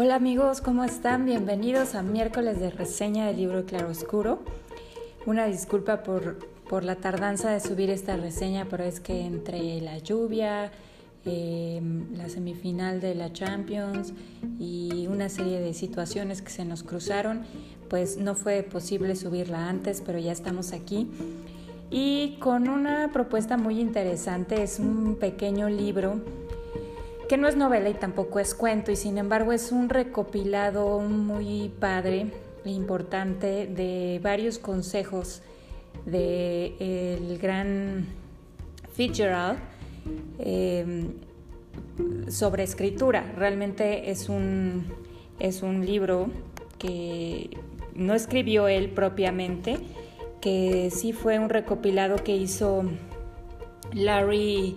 Hola amigos, ¿cómo están? Bienvenidos a miércoles de reseña del libro Claro Oscuro. Una disculpa por, por, la tardanza de subir esta reseña, pero es que entre la lluvia, em, la semifinal de la Champions y una serie de situaciones que se nos cruzaron, pues no fue posible subirla antes, pero ya estamos aquí. Y con una propuesta muy interesante, es un pequeño libro que no es novela y tampoco es cuento, y sin embargo es un recopilado muy padre e importante de varios consejos del el gran Fitzgerald em, sobre escritura. Realmente es un, es un libro que no escribió él propiamente, que sí fue un recopilado que hizo Larry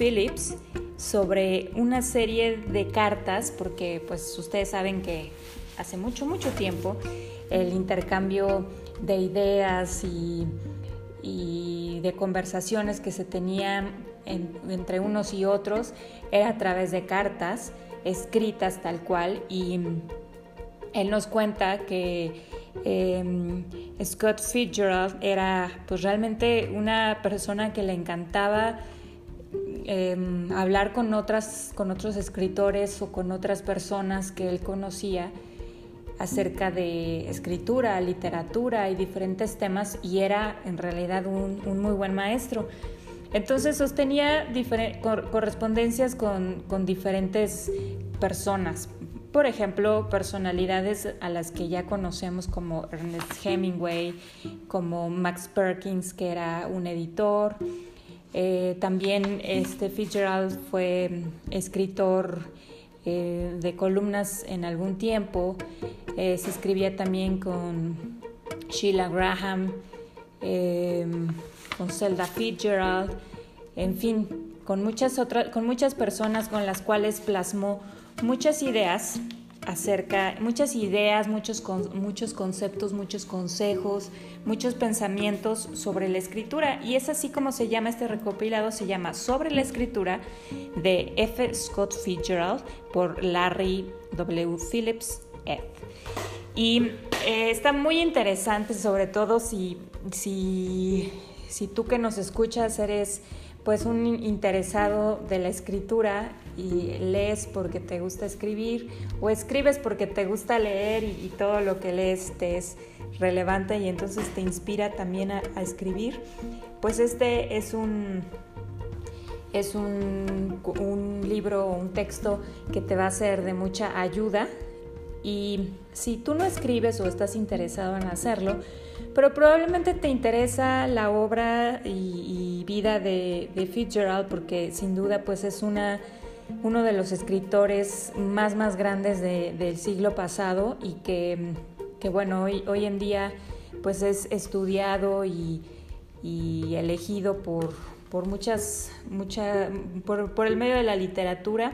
Phillips sobre una serie de cartas, porque pues ustedes saben que hace mucho, mucho tiempo el intercambio de ideas y, de conversaciones que se tenían entre unos y otros era a través de cartas escritas tal cual y él nos cuenta que em, Scott Fitzgerald era pues realmente una persona que le encantaba Em, hablar con, otras, con otros escritores o con otras personas que él conocía acerca de escritura, literatura y diferentes temas y era en realidad un, muy buen maestro. Entonces sostenía correspondencias con, con, diferentes personas, por ejemplo, personalidades a las que ya conocemos como Ernest Hemingway, como Max Perkins, que era un editor, eh, también este Fitzgerald fue escritor eh, de columnas en algún tiempo. Eh, se escribía también con Sheila Graham, con Zelda Fitzgerald, en fin, con muchas otras, con muchas personas con las cuales plasmó muchas ideas acerca, muchas ideas, muchos, muchos conceptos, muchos consejos, muchos pensamientos sobre la escritura. Y es así como se llama este recopilado, se llama Sobre la escritura de F. Scott Fitzgerald por Larry W. Phillips F. Y eh, está muy interesante, sobre todo si, si, si tú que nos escuchas eres pues un interesado de la escritura y lees porque te gusta escribir o escribes porque te gusta leer y, todo lo que lees te es relevante y entonces te inspira también a, escribir, pues este es un es un, un libro o un texto que te va a ser de mucha ayuda y si tú no escribes o estás interesado en hacerlo, pero probablemente te interesa la obra y, vida de, Fitzgerald porque sin duda pues es una, uno de los escritores más más grandes del siglo pasado y que, bueno, hoy, hoy en día pues es estudiado y, elegido por, por muchas, mucha, por, por el medio de la literatura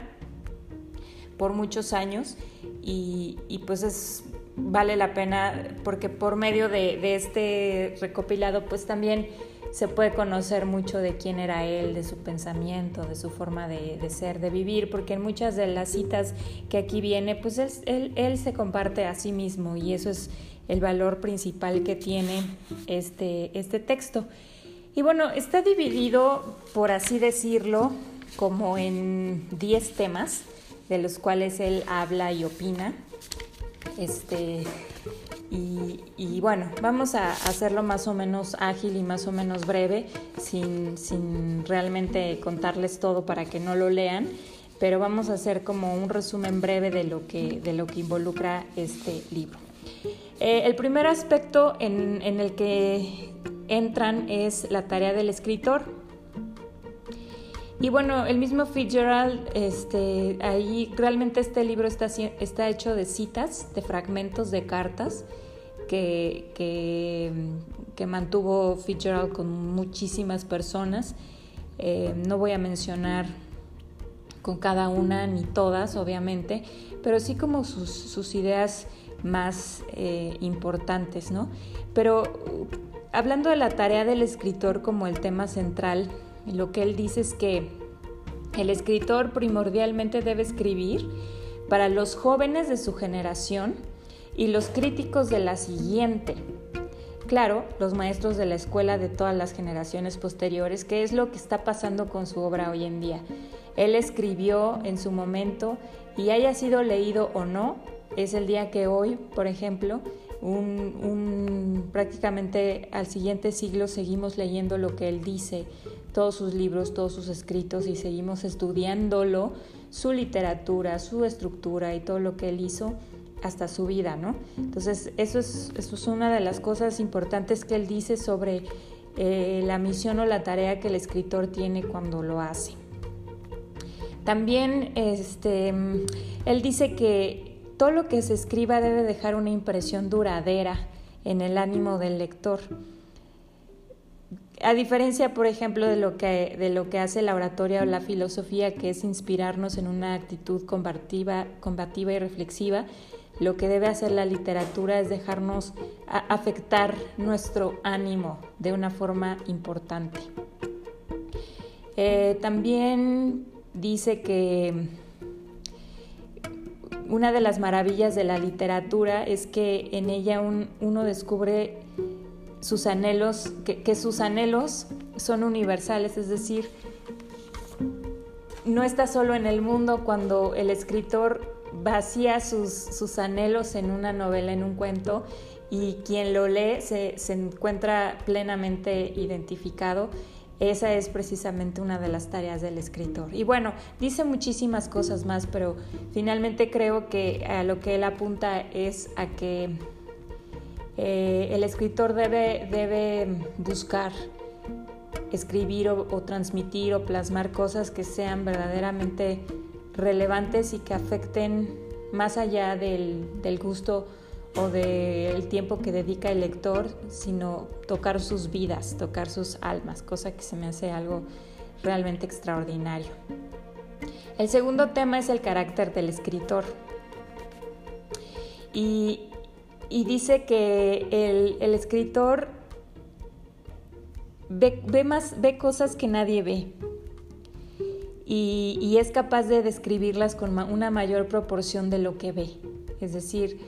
por muchos años y, y pues es vale la pena porque por medio de, este recopilado pues también se puede conocer mucho de quién era él, de su pensamiento, de su forma de, ser, de vivir, porque en muchas de las citas que aquí viene, pues él, él, se comparte a sí mismo y eso es el valor principal que tiene este, este texto. Y bueno, está dividido, por así decirlo, como en 10 temas de los cuales él habla y opina. Este, y, bueno, vamos a hacerlo más o menos ágil y más o menos breve, sin, sin, realmente contarles todo para que no lo lean, pero vamos a hacer como un resumen breve de lo que, de lo que involucra este libro. Eh, el primer aspecto en, en el que entran es la tarea del escritor. Y bueno, el mismo Fitzgerald, este, ahí realmente este libro está, hecho de citas, de fragmentos de cartas que, mantuvo Fitzgerald con muchísimas personas. Eh, no voy a mencionar con cada una ni todas, obviamente, pero sí como sus, ideas más eh, importantes, ¿no? Pero hablando de la tarea del escritor como el tema central, lo que él dice es que el escritor primordialmente debe escribir para los jóvenes de su generación y los críticos de la siguiente. Claro, los maestros de la escuela de todas las generaciones posteriores, ¿qué es lo que está pasando con su obra hoy en día? Él escribió en su momento y haya sido leído o no, es el día que hoy, por ejemplo, un, prácticamente al siguiente siglo seguimos leyendo lo que él dice, todos sus libros, todos sus escritos y seguimos estudiándolo, su literatura, su estructura y todo lo que él hizo hasta su vida, ¿no? Entonces, eso es, eso es una de las cosas importantes que él dice sobre eh, la misión o la tarea que el escritor tiene cuando lo hace. También este, él dice que todo lo que se escriba debe dejar una impresión duradera en el ánimo del lector. A diferencia, por ejemplo, de lo que, de lo que hace la oratoria o la filosofía, que es inspirarnos en una actitud combativa, combativa y reflexiva, lo que debe hacer la literatura es dejarnos afectar nuestro ánimo de una forma importante. Eh, también dice que una de las maravillas de la literatura es que en ella uno descubre sus anhelos, que, sus anhelos son universales, es decir, no está solo en el mundo cuando el escritor vacía sus, sus, anhelos en una novela, en un cuento, y quien lo lee se, se, encuentra plenamente identificado. Esa es precisamente una de las tareas del escritor. Y bueno, dice muchísimas cosas más, pero finalmente creo que a lo que él apunta es a que eh, el escritor debe, debe buscar escribir o, transmitir o plasmar cosas que sean verdaderamente relevantes y que afecten más allá del, gusto o del tiempo que dedica el lector, sino tocar sus vidas, tocar sus almas, cosa que se me hace algo realmente extraordinario. El segundo tema es el carácter del escritor. Y, dice que el, escritor ve, más, ve cosas que nadie ve y, es capaz de describirlas con una mayor proporción de lo que ve. Es decir,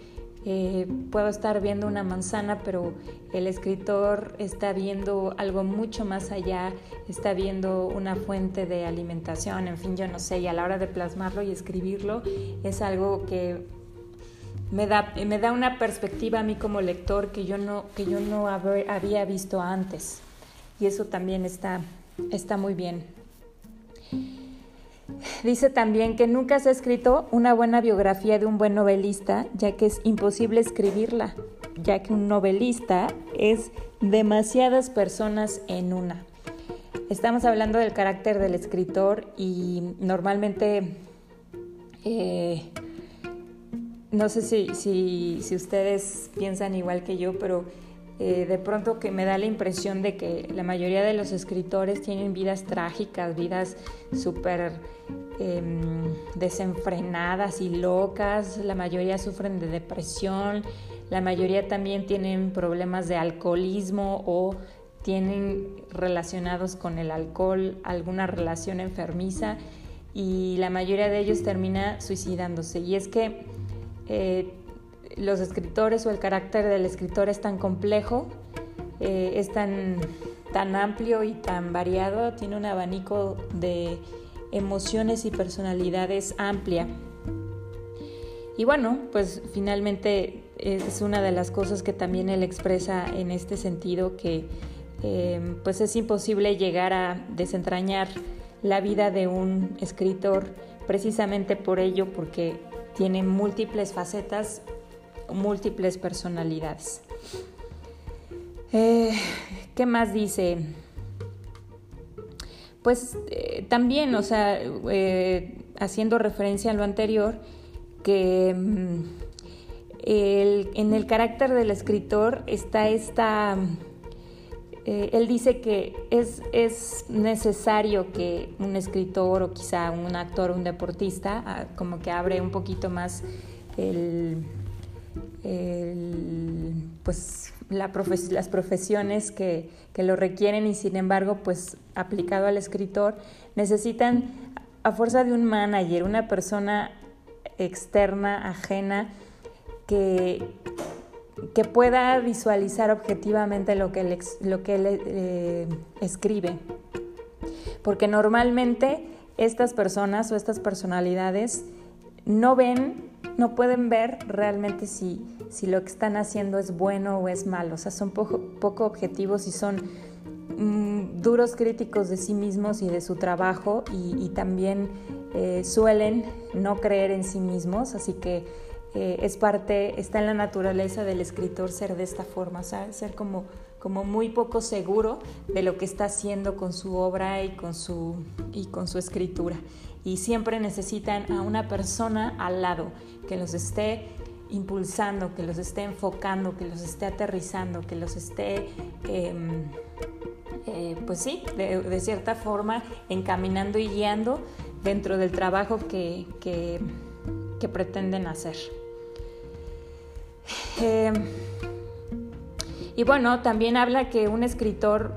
eh, puedo estar viendo una manzana, pero el escritor está viendo algo mucho más allá, está viendo una fuente de alimentación, en fin, yo no sé, y a la hora de plasmarlo y escribirlo es algo que me da, me da una perspectiva a mí como lector que yo no, que yo no había visto antes. Y eso también está, está muy bien. Dice también que nunca se ha escrito una buena biografía de un buen novelista, ya que es imposible escribirla, ya que un novelista es demasiadas personas en una. Estamos hablando del carácter del escritor y normalmente, eh, no sé si, si ustedes piensan igual que yo, pero eh, de pronto que me da la impresión de que la mayoría de los escritores tienen vidas trágicas, vidas súper em, desenfrenadas y locas, la mayoría sufren de depresión, la mayoría también tienen problemas de alcoholismo o tienen relacionados con el alcohol alguna relación enfermiza y la mayoría de ellos termina suicidándose. Y es que eh, los escritores o el carácter del escritor es tan complejo, eh, es tan, tan amplio y tan variado, tiene un abanico de emociones y personalidades amplia. Y bueno, pues finalmente es una de las cosas que también él expresa en este sentido, que eh, pues es imposible llegar a desentrañar la vida de un escritor precisamente por ello, porque tiene múltiples facetas múltiples personalidades. Eh, ¿Qué más dice? Pues eh, también, o sea, eh, haciendo referencia a lo anterior, que mm, en el carácter del escritor está esta... él dice que es, es, necesario que un escritor o quizá un actor un deportista, ah, como que abre un poquito más el, pues las profesiones que, lo requieren y sin embargo, pues aplicado al escritor, necesitan a fuerza de un manager, una persona externa, ajena, que, que pueda visualizar objetivamente lo que él, lo que eh, escribe. Porque normalmente estas personas o estas personalidades no ven, no pueden ver realmente si, si lo que están haciendo es bueno o es malo. O sea, son poco, objetivos y son mm, duros críticos de sí mismos y de su trabajo y, también eh, suelen no creer en sí mismos. Así que eh, es parte, está en la naturaleza del escritor ser de esta forma, ser como, muy poco seguro de lo que está haciendo con su obra y con su, escritura. Y siempre necesitan a una persona al lado que los esté impulsando, que los esté enfocando, que los esté aterrizando, que los esté, em, eh, pues sí, de, cierta forma encaminando y guiando dentro del trabajo que pretenden hacer. Eh, y bueno, también habla que un escritor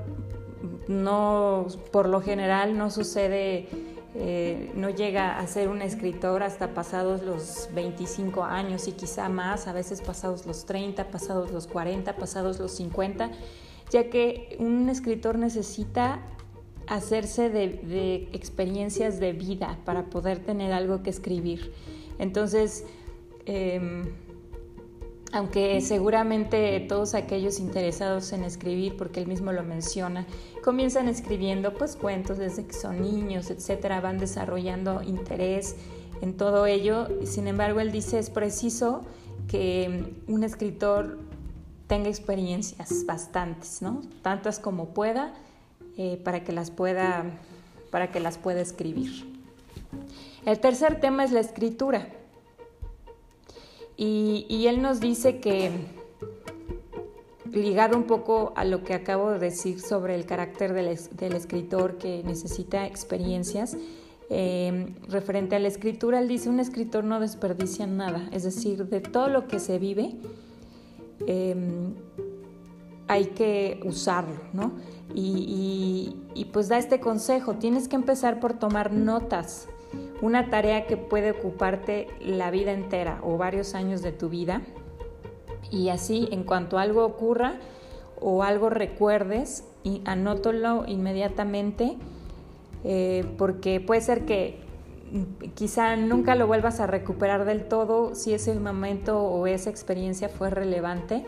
no, por lo general, no sucede, eh, no llega a ser un escritor hasta pasados los 25 años y quizá más, a veces pasados los 30, pasados los 40, pasados los 50, ya que un escritor necesita hacerse de, experiencias de vida para poder tener algo que escribir. Entonces, em, aunque seguramente todos aquellos interesados en escribir, porque él mismo lo menciona, comienzan escribiendo pues cuentos desde que son niños, etcétera, van desarrollando interés en todo ello. Sin embargo, él dice es preciso que un escritor tenga experiencias bastantes, ¿no? Tantas como pueda, eh, para que las pueda, para que las pueda escribir. El tercer tema es la escritura. Y, él nos dice que, ligado un poco a lo que acabo de decir sobre el carácter del, escritor que necesita experiencias, em, referente a la escritura, él dice, un escritor no desperdicia nada, es decir, de todo lo que se vive, em, hay que usarlo, ¿no? y, pues da este consejo, tienes que empezar por tomar notas una tarea que puede ocuparte la vida entera o varios años de tu vida. Y así, en cuanto algo ocurra o algo recuerdes, y anótalo inmediatamente, eh, porque puede ser que quizá nunca lo vuelvas a recuperar del todo si ese momento o esa experiencia fue relevante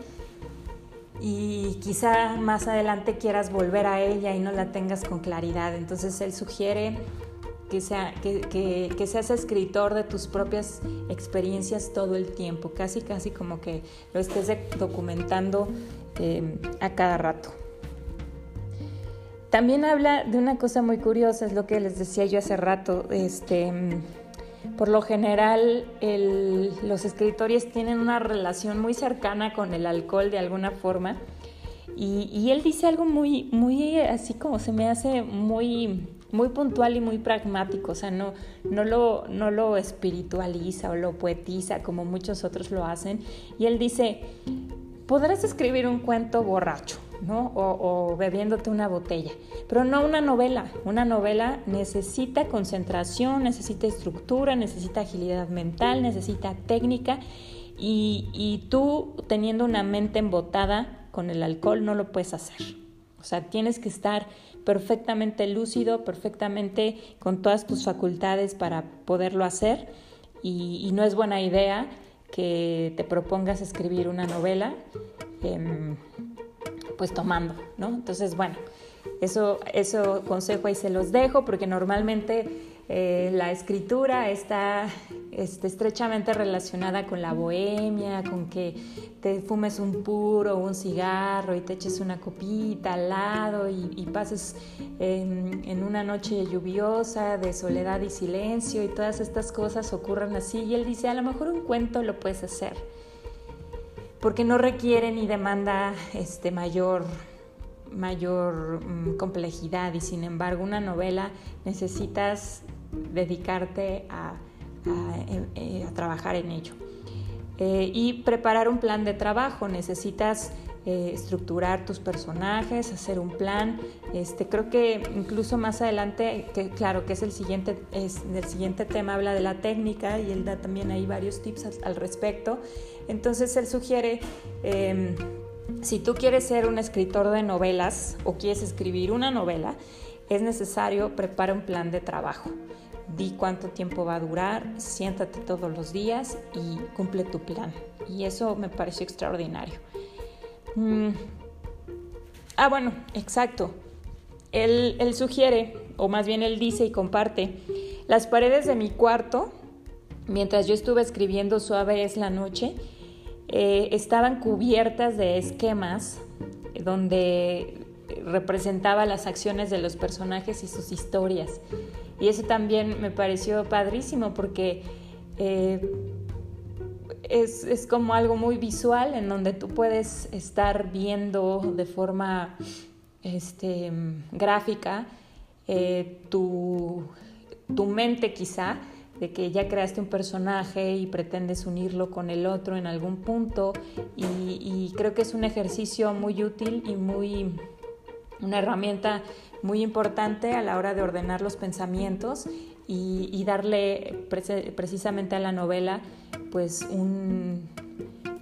y quizá más adelante quieras volver a ella y no la tengas con claridad. Entonces él sugiere que, sea, que, que, seas escritor de tus propias experiencias todo el tiempo, casi casi como que lo estés documentando eh, a cada rato. También habla de una cosa muy curiosa, es lo que les decía yo hace rato, este, por lo general los escritores tienen una relación muy cercana con el alcohol de alguna forma y, y él dice algo muy, muy así como se me hace muy muy puntual y muy pragmático, o sea, no, no, lo, no lo espiritualiza o lo poetiza como muchos otros lo hacen. Y él dice, podrás escribir un cuento borracho, ¿no? O, bebiéndote una botella, pero no una novela. Una novela necesita concentración, necesita estructura, necesita agilidad mental, necesita técnica y, y tú teniendo una mente embotada con el alcohol no lo puedes hacer. O sea, tienes que estar perfectamente lúcido, perfectamente con todas tus facultades para poderlo hacer y, no es buena idea que te propongas escribir una novela em, pues tomando, ¿no? Entonces, bueno, eso, eso consejo ahí se los dejo porque normalmente eh, la escritura está este, estrechamente relacionada con la bohemia, con que te fumes un puro, un cigarro y te eches una copita al lado y, pases en, una noche lluviosa de soledad y silencio y todas estas cosas ocurren así. Y él dice, a lo mejor un cuento lo puedes hacer, porque no requiere ni demanda este, mayor mayor mm, complejidad y sin embargo una novela necesitas dedicarte a, eh, trabajar en ello. Eh, y preparar un plan de trabajo. Necesitas eh, estructurar tus personajes, hacer un plan. Este, creo que incluso más adelante, que claro que es el siguiente, es, el siguiente tema, habla de la técnica y él da también ahí varios tips al, respecto. Entonces él sugiere, em, si tú quieres ser un escritor de novelas o quieres escribir una novela, es necesario preparar un plan de trabajo. Di cuánto tiempo va a durar, siéntate todos los días y cumple tu plan. Y eso me pareció extraordinario. Mm. Ah, bueno, exacto. Él, sugiere, o más bien él dice y comparte, las paredes de mi cuarto, mientras yo estuve escribiendo Suave es la noche, eh, estaban cubiertas de esquemas donde representaba las acciones de los personajes y sus historias. Y eso también me pareció padrísimo porque eh, es, como algo muy visual en donde tú puedes estar viendo de forma este, gráfica eh, tu, mente quizá, de que ya creaste un personaje y pretendes unirlo con el otro en algún punto. Y creo que es un ejercicio muy útil y muy una herramienta muy importante a la hora de ordenar los pensamientos y, darle precisamente a la novela pues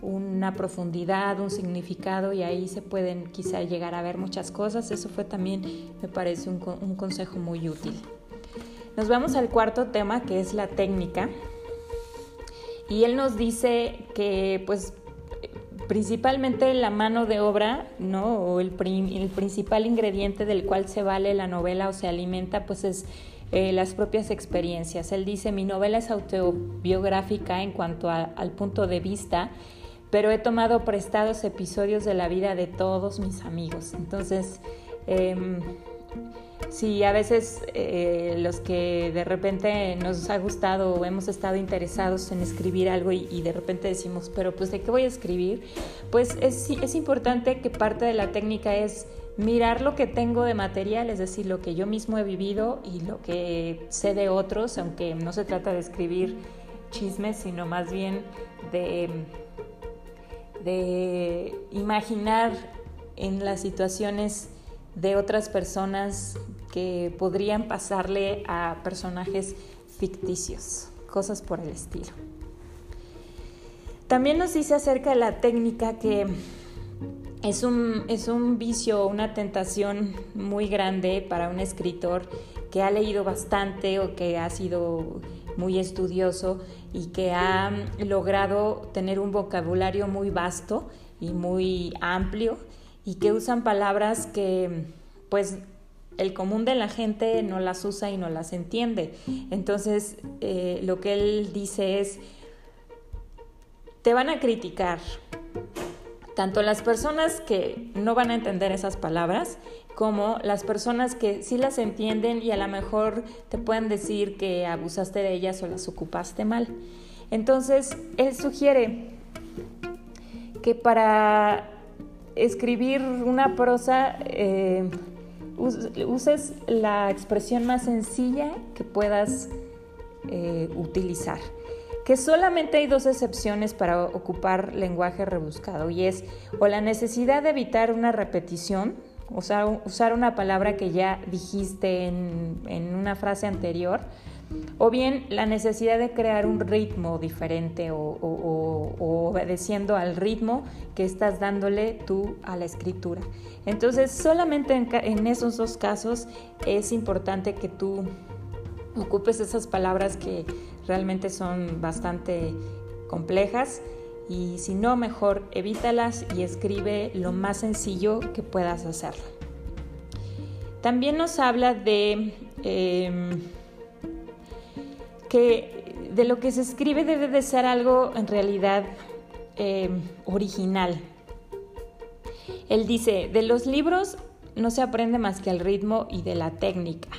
una profundidad, un significado y ahí se pueden quizá llegar a ver muchas cosas. Eso fue también, me parece, un, un consejo muy útil. Nos vamos al cuarto tema que es la técnica. Y él nos dice que pues principalmente la mano de obra, ¿no? O el, el, principal ingrediente del cual se vale la novela o se alimenta, pues es eh, las propias experiencias. Él dice, mi novela es autobiográfica en cuanto al punto de vista, pero he tomado prestados episodios de la vida de todos mis amigos. Entonces, em, si a veces eh, los que de repente nos ha gustado o hemos estado interesados en escribir algo y, de repente decimos, pero pues de qué voy a escribir, pues es, es importante que parte de la técnica es mirar lo que tengo de material, es decir, lo que yo mismo he vivido y lo que sé de otros, aunque no se trata de escribir chismes, sino más bien de, de imaginar en las situaciones de otras personas que podrían pasarle a personajes ficticios, cosas por el estilo. También nos dice acerca de la técnica que es un, es un vicio, una tentación muy grande para un escritor que ha leído bastante o que ha sido muy estudioso y que ha logrado tener un vocabulario muy vasto y muy amplio y que usan palabras que pues el común de la gente no las usa y no las entiende. Entonces eh, lo que él dice es, te van a criticar tanto las personas que no van a entender esas palabras como las personas que sí las entienden y a lo mejor te pueden decir que abusaste de ellas o las ocupaste mal. Entonces, él sugiere que para escribir una prosa eh, uses la expresión más sencilla que puedas eh, utilizar. Que solamente hay dos excepciones para ocupar lenguaje rebuscado y es o la necesidad de evitar una repetición, o usar una palabra que ya dijiste en, en una frase anterior, o bien la necesidad de crear un ritmo diferente o, obedeciendo al ritmo que estás dándole tú a la escritura. Entonces, solamente en, esos dos casos es importante que tú ocupes esas palabras que realmente son bastante complejas y si no, mejor evítalas y escribe lo más sencillo que puedas hacerlo. También nos habla de... Em, que de lo que se escribe debe de ser algo en realidad eh, original. Él dice, de los libros no se aprende más que al ritmo y de la técnica.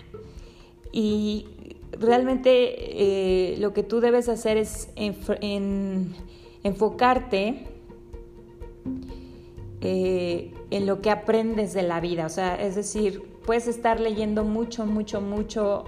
Y realmente eh, lo que tú debes hacer es enfocarte eh, en lo que aprendes de la vida. O sea, es decir, puedes estar leyendo mucho, mucho, mucho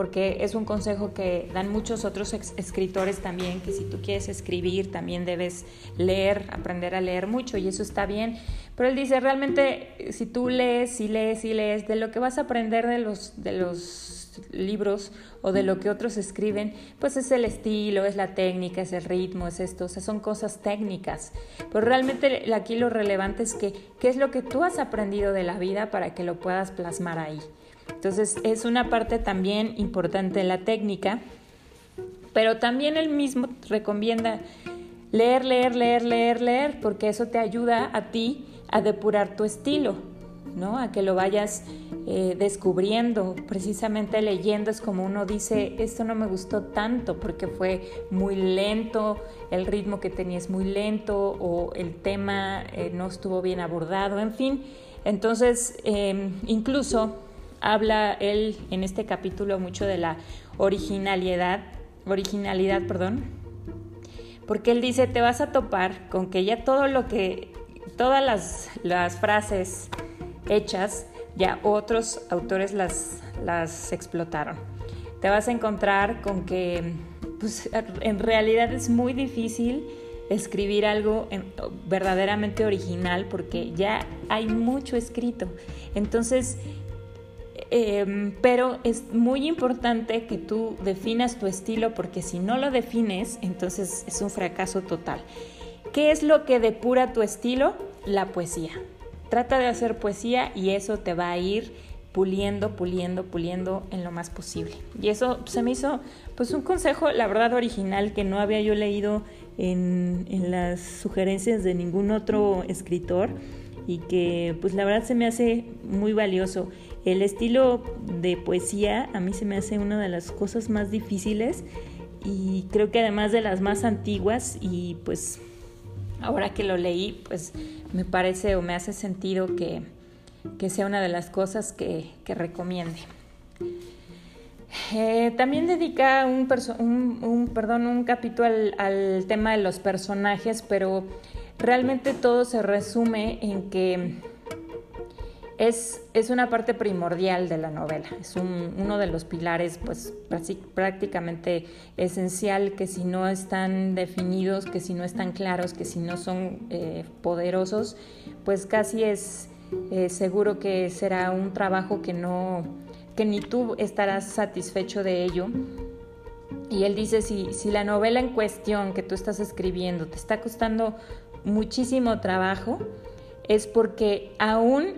porque es un consejo que dan muchos otros escritores también, que si tú quieres escribir también debes leer, aprender a leer mucho y eso está bien. Pero él dice, realmente si tú lees y lees y lees, de lo que vas a aprender de los, de los libros o de lo que otros escriben, pues es el estilo, es la técnica, es el ritmo, es esto, o sea, son cosas técnicas. Pero realmente aquí lo relevante es que qué es lo que tú has aprendido de la vida para que lo puedas plasmar ahí. Entonces es una parte también importante la técnica, pero también él mismo recomienda leer, leer, leer, leer, leer, porque eso te ayuda a ti a depurar tu estilo, ¿no? A que lo vayas eh, descubriendo, precisamente leyendo es como uno dice, esto no me gustó tanto porque fue muy lento, el ritmo que tenía es muy lento o el tema eh, no estuvo bien abordado, en fin. Entonces, em, incluso habla él en este capítulo mucho de la originalidad, originalidad, perdón, porque él dice, te vas a topar con que ya todo lo que, todas las, las frases hechas, ya otros autores las, las explotaron. Te vas a encontrar con que pues, en realidad es muy difícil escribir algo verdaderamente original porque ya hay mucho escrito. Entonces, Em, pero es muy importante que tú definas tu estilo porque si no lo defines, entonces es un fracaso total. ¿Qué es lo que depura tu estilo? La poesía. Trata de hacer poesía y eso te va a ir puliendo, puliendo, puliendo en lo más posible. Y eso se me hizo pues un consejo, la verdad, original que no había yo leído en, en las sugerencias de ningún otro escritor y que pues la verdad se me hace muy valioso. El estilo de poesía a mí se me hace una de las cosas más difíciles y creo que además de las más antiguas y pues ahora que lo leí pues me parece o me hace sentido que, sea una de las cosas que, recomiende. Eh, también dedica un, un, perdón, un capítulo al, tema de los personajes, pero realmente todo se resume en que es, una parte primordial de la novela, es uno de los pilares pues prácticamente esencial que si no están definidos, que si no están claros, que si no son eh, poderosos, pues casi es eh, seguro que será un trabajo que no, que ni tú estarás satisfecho de ello. Y él dice, si, si la novela en cuestión que tú estás escribiendo te está costando muchísimo trabajo, es porque aún,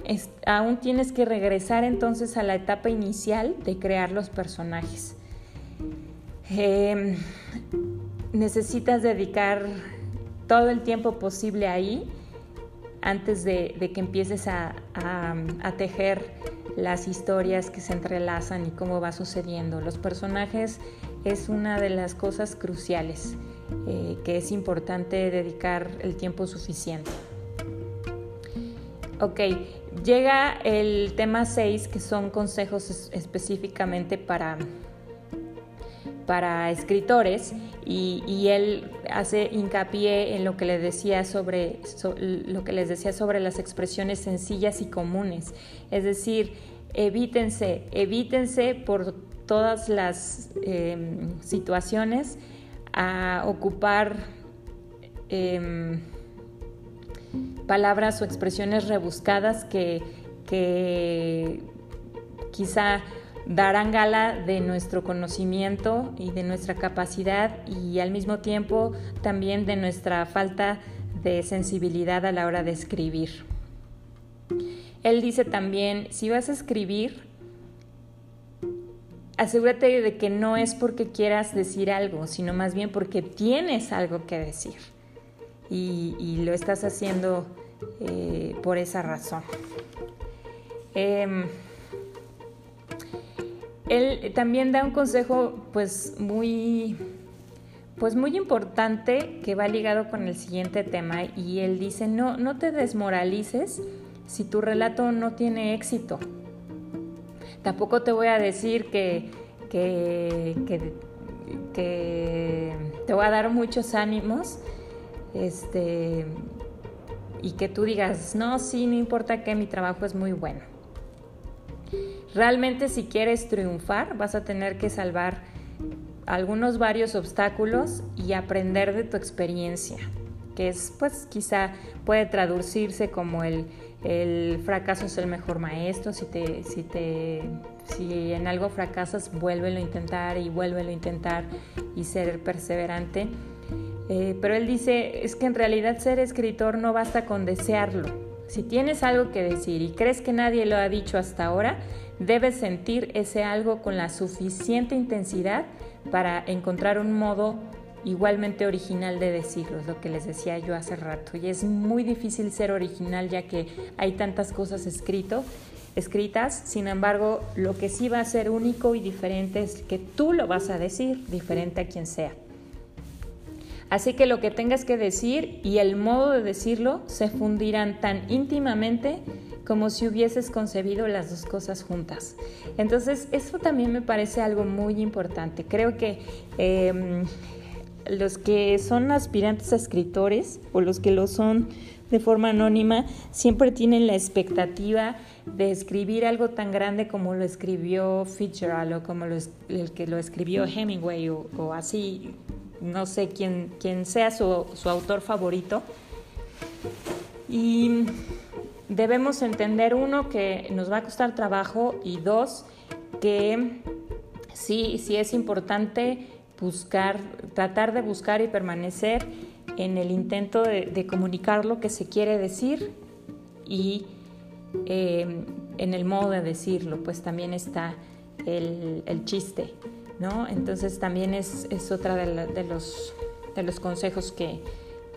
aún tienes que regresar entonces a la etapa inicial de crear los personajes. Em, necesitas dedicar todo el tiempo posible ahí antes de, que empieces a, tejer las historias que se entrelazan y cómo va sucediendo. Los personajes es una de las cosas cruciales eh, que es importante dedicar el tiempo suficiente. Ok, llega el tema 6, que son consejos específicamente para, para escritores, y, él hace hincapié en lo que, les decía sobre, lo que les decía sobre las expresiones sencillas y comunes. Es decir, evítense, evítense por todas las em, situaciones a ocupar em, palabras o expresiones rebuscadas que, quizá darán gala de nuestro conocimiento y de nuestra capacidad y al mismo tiempo también de nuestra falta de sensibilidad a la hora de escribir. Él dice también, si vas a escribir, asegúrate de que no es porque quieras decir algo, sino más bien porque tienes algo que decir y, lo estás haciendo eh, por esa razón. Em, él también da un consejo pues muy, pues muy importante que va ligado con el siguiente tema y él dice no, no te desmoralices si tu relato no tiene éxito. Tampoco te voy a decir que, que, que te voy a dar muchos ánimos este, y que tú digas, no, sí, no importa que mi trabajo es muy bueno. realmente si quieres triunfar vas a tener que salvar algunos varios obstáculos y aprender de tu experiencia, que es pues quizá puede traducirse como el, el fracaso es el mejor maestro, si te, si te si en algo fracasas, vuélvelo a intentar y vuélvelo a intentar y ser perseverante. Eh, pero él dice, es que en realidad ser escritor no basta con desearlo. Si tienes algo que decir y crees que nadie lo ha dicho hasta ahora, debes sentir ese algo con la suficiente intensidad para encontrar un modo igualmente original de decirlo, es lo que les decía yo hace rato. Y es muy difícil ser original ya que hay tantas cosas escritas, sin embargo, lo que sí va a ser único y diferente es que tú lo vas a decir, diferente a quien sea. Así que lo que tengas que decir y el modo de decirlo se fundirán tan íntimamente como si hubieses concebido las dos cosas juntas. Entonces, eso también me parece algo muy importante. Creo que em, los que son aspirantes a escritores o los que lo son de forma anónima siempre tienen la expectativa de escribir algo tan grande como lo escribió Fitzgerald o como el que lo escribió Hemingway o así no sé quién, sea su, su autor favorito. Y debemos entender, uno, que nos va a costar trabajo y dos, que sí, sí es importante buscar, tratar de buscar y permanecer en el intento de, comunicar lo que se quiere decir y eh, en el modo de decirlo, pues también está el, el chiste. Entonces también es, otra de, los, de los consejos que,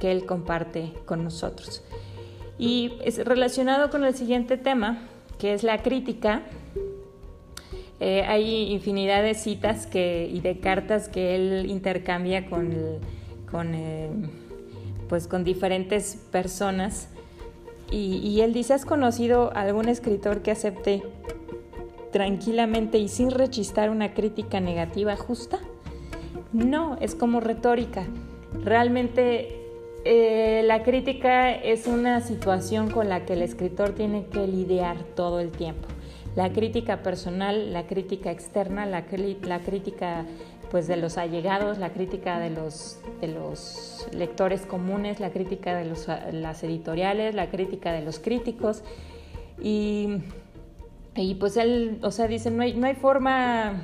él comparte con nosotros. Y es relacionado con el siguiente tema, que es la crítica. Eh, hay infinidad de citas y de cartas que él intercambia con, con, eh, pues con diferentes personas. Y, y, él dice, ¿has conocido algún escritor que acepte tranquilamente y sin rechistar una crítica negativa justa? No, es como retórica. Realmente eh, la crítica es una situación con la que el escritor tiene que lidiar todo el tiempo. La crítica personal, la crítica externa, la, la crítica pues de los allegados, la crítica de los, de los lectores comunes, la crítica de los, las editoriales, la crítica de los críticos y y pues él, o sea, dice, no hay, no hay forma,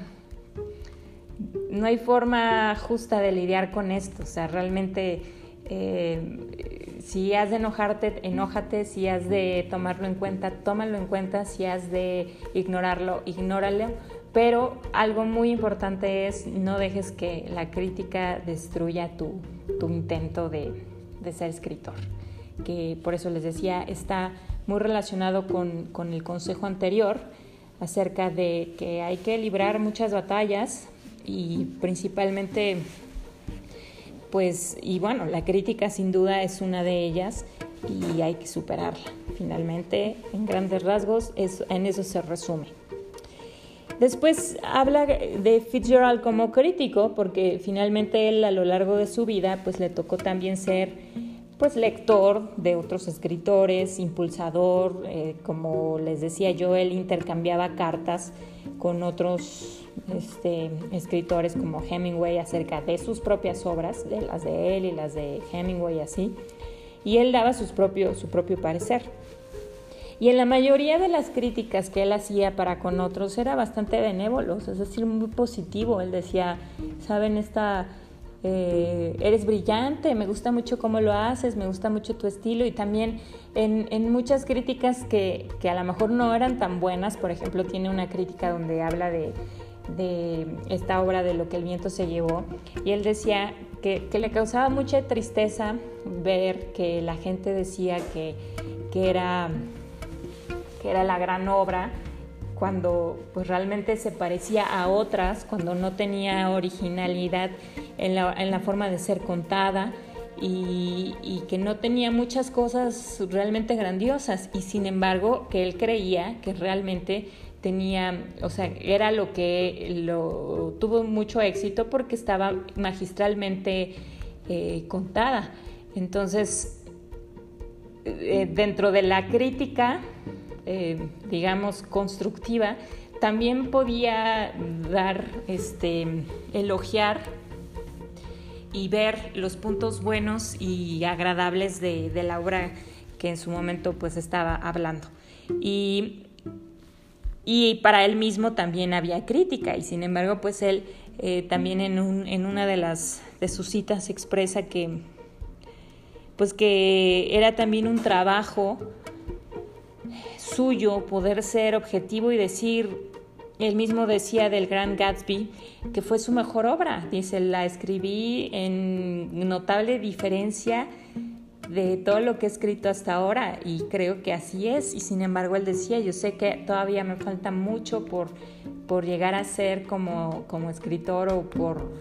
no hay forma justa de lidiar con esto. O sea, realmente, eh, si has de enojarte, enójate, si has de tomarlo en cuenta, tómalo en cuenta, si has de ignorarlo, ignóralo. Pero algo muy importante es no dejes que la crítica destruya tu, tu intento de, de ser escritor. Que por eso les decía, está muy relacionado con, el consejo anterior acerca de que hay que librar muchas batallas y principalmente pues y bueno la crítica sin duda es una de ellas y hay que superarla. Finalmente en grandes rasgos en eso se resume. Después habla de Fitzgerald como crítico porque finalmente él a lo largo de su vida pues le tocó también ser pues lector de otros escritores, impulsador, eh, como les decía yo, él intercambiaba cartas con otros este, escritores como Hemingway acerca de sus propias obras, de las de él y las de Hemingway así, y él daba sus propio, su propio parecer. Y en la mayoría de las críticas que él hacía para con otros era bastante benévolo, es decir, muy positivo. Él decía, saben, esta eh, eres brillante, me gusta mucho cómo lo haces, me gusta mucho tu estilo y también en, muchas críticas que, a lo mejor no eran tan buenas, por ejemplo tiene una crítica donde habla de, esta obra de lo que el viento se llevó y él decía que, le causaba mucha tristeza ver que la gente decía que, era, que era la gran obra cuando pues realmente se parecía a otras, cuando no tenía originalidad en la, forma de ser contada y, que no tenía muchas cosas realmente grandiosas y sin embargo que él creía que realmente tenía, o sea, era lo que lo, tuvo mucho éxito porque estaba magistralmente eh, contada. Entonces, eh, dentro de la crítica, eh, digamos, constructiva, también podía dar, este, elogiar y ver los puntos buenos y agradables de, la obra que en su momento pues estaba hablando. Y, y para él mismo también había crítica y sin embargo pues él eh, también en, un, en una de, las, de sus citas expresa que pues que era también un trabajo suyo poder ser objetivo y decir, él mismo decía del Gran Gatsby que fue su mejor obra, dice, la escribí en notable diferencia de todo lo que he escrito hasta ahora y creo que así es y sin embargo él decía, yo sé que todavía me falta mucho por, por llegar a ser como, como escritor o por,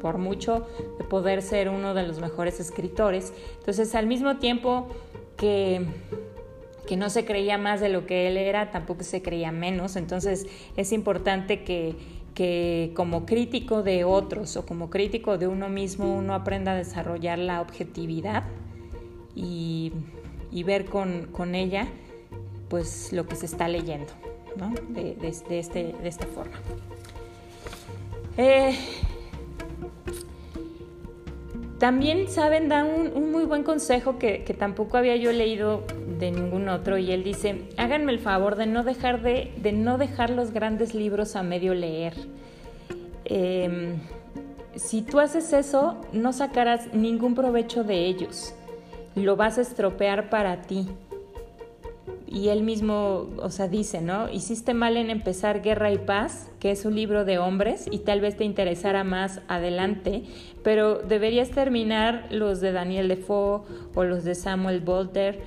por mucho de poder ser uno de los mejores escritores. Entonces al mismo tiempo que que no se creía más de lo que él era, tampoco se creía menos. Entonces es importante que, que como crítico de otros o como crítico de uno mismo uno aprenda a desarrollar la objetividad y, ver con, ella pues lo que se está leyendo ¿no? de, este, de esta forma. Eh, también, saben, da un, muy buen consejo que, tampoco había yo leído de ningún otro y él dice, háganme el favor de no dejar, de, no dejar los grandes libros a medio leer. Em, si tú haces eso, no sacarás ningún provecho de ellos lo vas a estropear para ti. Y él mismo, o sea, dice, ¿no? Hiciste mal en empezar Guerra y Paz, que es un libro de hombres y tal vez te interesara más adelante, pero deberías terminar los de Daniel Defoe o los de Samuel Bolter.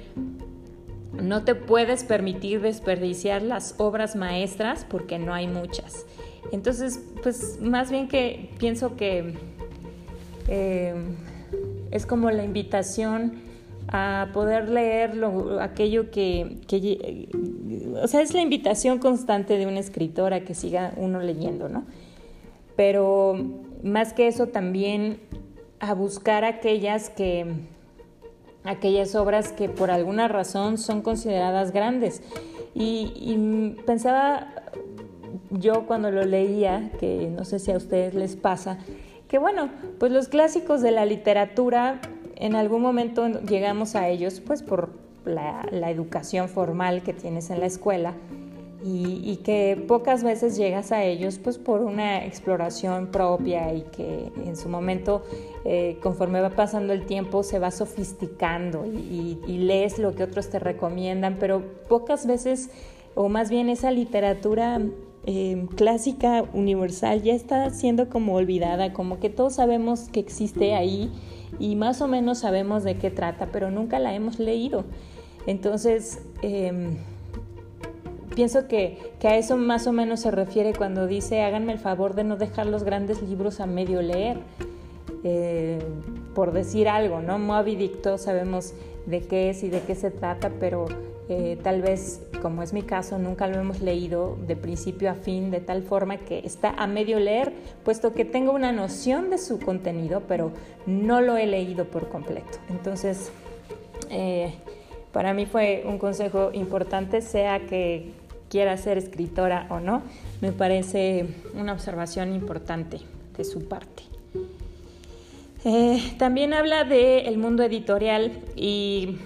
No te puedes permitir desperdiciar las obras maestras porque no hay muchas. Entonces, pues más bien que pienso que eh, es como la invitación a poder leer aquello que, o sea, es la invitación constante de un escritor a que siga uno leyendo, ¿no? Pero más que eso también a buscar aquellas que, aquellas obras que por alguna razón son consideradas grandes. Y, y pensaba yo cuando lo leía, que no sé si a ustedes les pasa, que bueno, pues los clásicos de la literatura en algún momento llegamos a ellos pues por la, educación formal que tienes en la escuela y, que pocas veces llegas a ellos pues por una exploración propia y que en su momento eh, conforme va pasando el tiempo se va sofisticando y, lees lo que otros te recomiendan, pero pocas veces o más bien esa literatura eh, clásica universal ya está siendo como olvidada, como que todos sabemos que existe ahí y más o menos sabemos de qué trata, pero nunca la hemos leído. Entonces, em, pienso que, a eso más o menos se refiere cuando dice háganme el favor de no dejar los grandes libros a medio leer. Eh, por decir algo, ¿no? Moby sabemos de qué es y de qué se trata, pero eh, tal vez, como es mi caso, nunca lo hemos leído de principio a fin, de tal forma que está a medio leer, puesto que tengo una noción de su contenido, pero no lo he leído por completo. Entonces, eh, para mí fue un consejo importante, sea que quiera ser escritora o no, me parece una observación importante de su parte. Eh, también habla del mundo editorial y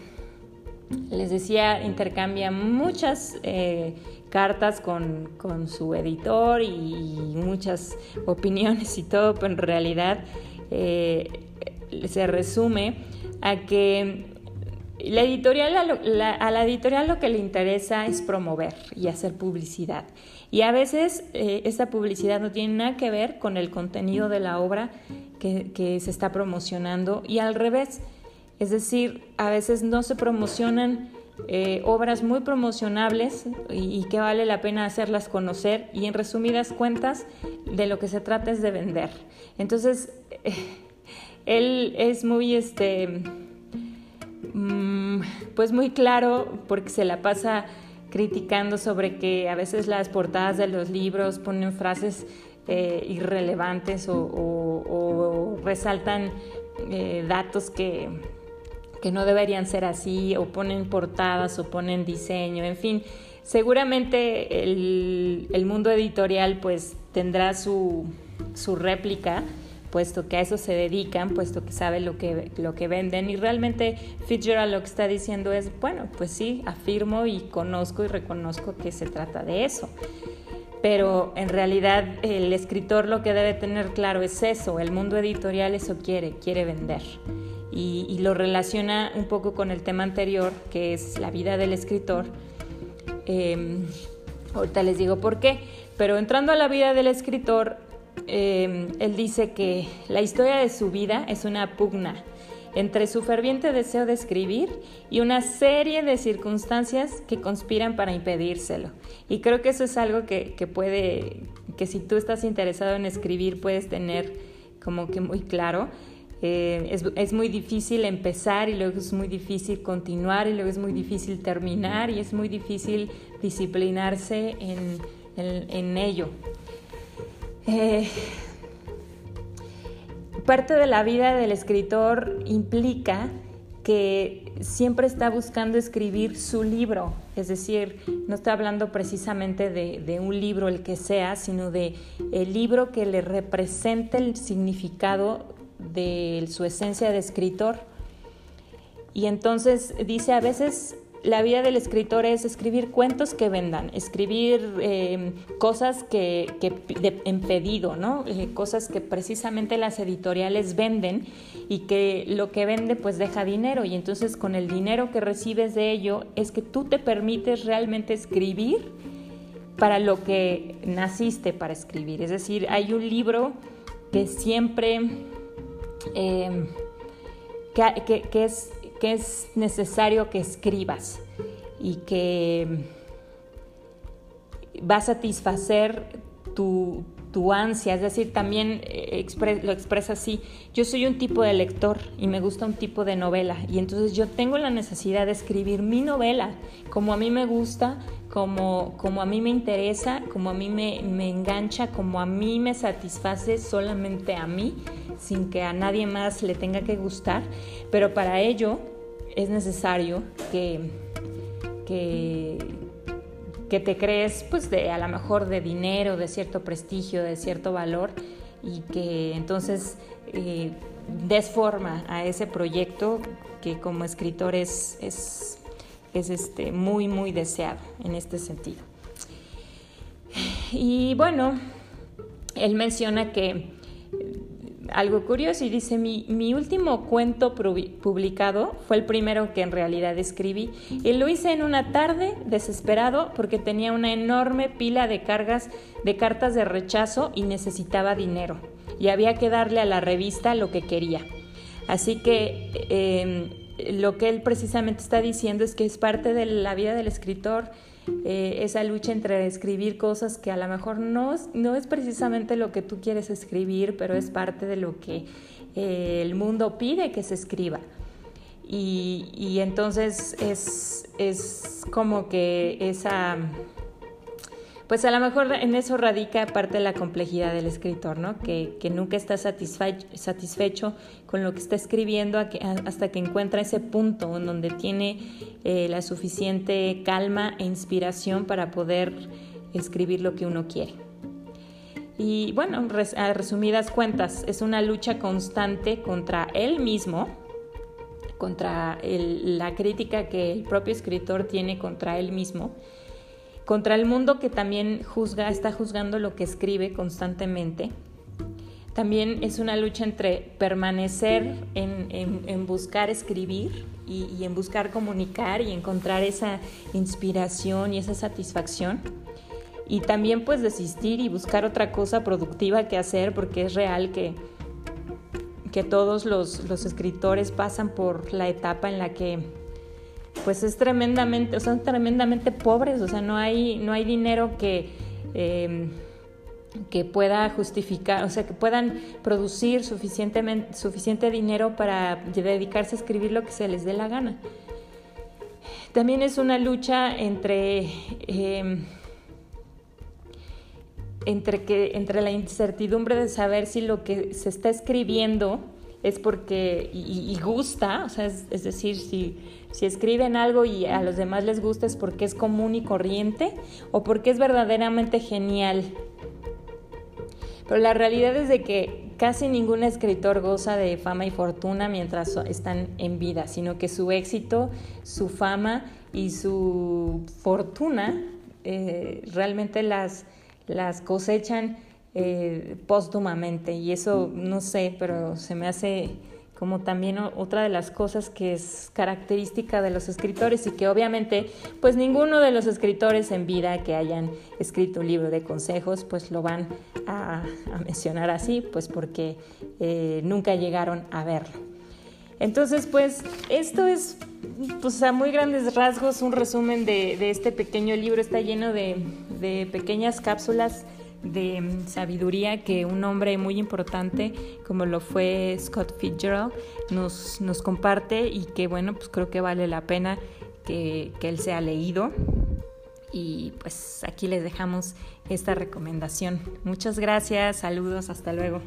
les decía, intercambia muchas eh, cartas con, su editor y muchas opiniones y todo, pero en realidad eh, se resume a que la editorial, a la editorial lo que le interesa es promover y hacer publicidad. Y a veces eh, esa publicidad no tiene nada que ver con el contenido de la obra que se está promocionando y al revés es decir, a veces no se promocionan eh, obras muy promocionables y, que vale la pena hacerlas conocer y en resumidas cuentas de lo que se trata es de vender. Entonces, eh, él es muy, este, mm, pues muy claro porque se la pasa criticando sobre que a veces las portadas de los libros ponen frases eh, irrelevantes o resaltan datos que que no deberían ser así, o ponen portadas, o ponen diseño, en fin, Seguramente el, mundo editorial pues tendrá su, su réplica, puesto que a eso se dedican, puesto que sabe lo que, lo que venden. Y realmente Fitzgerald lo que está diciendo es, bueno, pues sí, afirmo y conozco y reconozco que se trata de eso. Pero en realidad el escritor lo que debe tener claro es eso, el mundo editorial eso quiere, quiere vender. Y, lo relaciona un poco con el tema anterior, que es la vida del escritor. Em, ahorita les digo por qué, pero entrando a la vida del escritor, Em, él dice que la historia de su vida es una pugna entre su ferviente deseo de escribir y una serie de circunstancias que conspiran para impedírselo. Y creo que eso es algo que, puede, que si tú estás interesado en escribir puedes tener como que muy claro. Eh, es, es, muy difícil empezar y luego es muy difícil continuar y luego es muy difícil terminar y es muy difícil disciplinarse en, en ello. Eh, parte de la vida del escritor implica que siempre está buscando escribir su libro, es decir, no está hablando precisamente de, un libro el que sea, sino de el libro que le represente el significado de su esencia de escritor. Y entonces dice, a veces la vida del escritor es escribir cuentos que vendan, escribir eh, cosas que, en pedido, ¿no? Eh, cosas que precisamente las editoriales venden y que lo que vende pues deja dinero y entonces con el dinero que recibes de ello es que tú te permites realmente escribir para lo que naciste para escribir. Es decir, hay un libro que siempre eh, que es que es necesario que escribas y que va a satisfacer tu, ansia, es decir, también eh, lo expresa así, yo soy un tipo de lector y me gusta un tipo de novela. Y entonces yo tengo la necesidad de escribir mi novela como a mí me gusta, como, como a mí me interesa, como a mí me, me engancha, como a mí me satisface solamente a mí sin que a nadie más le tenga que gustar, pero para ello es necesario que, que, que te crees pues de a lo mejor de dinero, de cierto prestigio, de cierto valor y que entonces eh, des forma a ese proyecto que como escritor es, es, es este, muy, muy deseado en este sentido. Y bueno, él menciona que algo curioso y dice, mi, mi último cuento publicado fue el primero que en realidad escribí y lo hice en una tarde desesperado porque tenía una enorme pila de cargas de cartas de rechazo y necesitaba dinero y había que darle a la revista lo que quería. Así que em, lo que él precisamente está diciendo es que es parte de la vida del escritor eh, esa lucha entre escribir cosas que a lo mejor no, no es precisamente lo que tú quieres escribir, pero es parte de lo que eh, el mundo pide que se escriba. Y, y entonces es, es como que esa pues a lo mejor en eso radica parte de la complejidad del escritor, ¿no? Que, nunca está satisfecho, con lo que está escribiendo hasta que encuentra ese punto en donde tiene eh, la suficiente calma e inspiración para poder escribir lo que uno quiere. Y bueno, a resumidas cuentas, es una lucha constante contra él mismo, contra la crítica que el propio escritor tiene contra él mismo contra el mundo que también juzga, está juzgando lo que escribe constantemente. También es una lucha entre permanecer en, buscar escribir y, en buscar comunicar y encontrar esa inspiración y esa satisfacción. Y también pues desistir y buscar otra cosa productiva que hacer porque es real que, que todos los, los escritores pasan por la etapa en la que pues es tremendamente, son tremendamente pobres, o sea, no hay, no hay dinero que, em, que pueda justificar, o sea, que puedan producir suficientemente, suficiente dinero para dedicarse a escribir lo que se les dé la gana. También es una lucha entre, em, entre, que, entre la incertidumbre de saber si lo que se está escribiendo es porque y, gusta, o sea, es, decir, si, si, escriben algo y a los demás les gusta es porque es común y corriente o porque es verdaderamente genial. Pero la realidad es de que casi ningún escritor goza de fama y fortuna mientras están en vida, sino que su éxito, su fama y su fortuna eh, realmente las, las cosechan eh, póstumamente y eso no sé, pero se me hace como también otra de las cosas que es característica de los escritores y que obviamente pues ninguno de los escritores en vida que hayan escrito un libro de consejos pues lo van a, mencionar así pues porque eh, nunca llegaron a verlo. Entonces pues esto es pues a muy grandes rasgos un resumen de, este pequeño libro, está lleno de, de pequeñas cápsulas de mm, sabiduría que un hombre muy importante como lo fue Scott Fitzgerald nos, nos comparte y que bueno, pues creo que vale la pena que, que él sea leído. Y pues aquí les dejamos esta recomendación. Muchas gracias, saludos, hasta luego.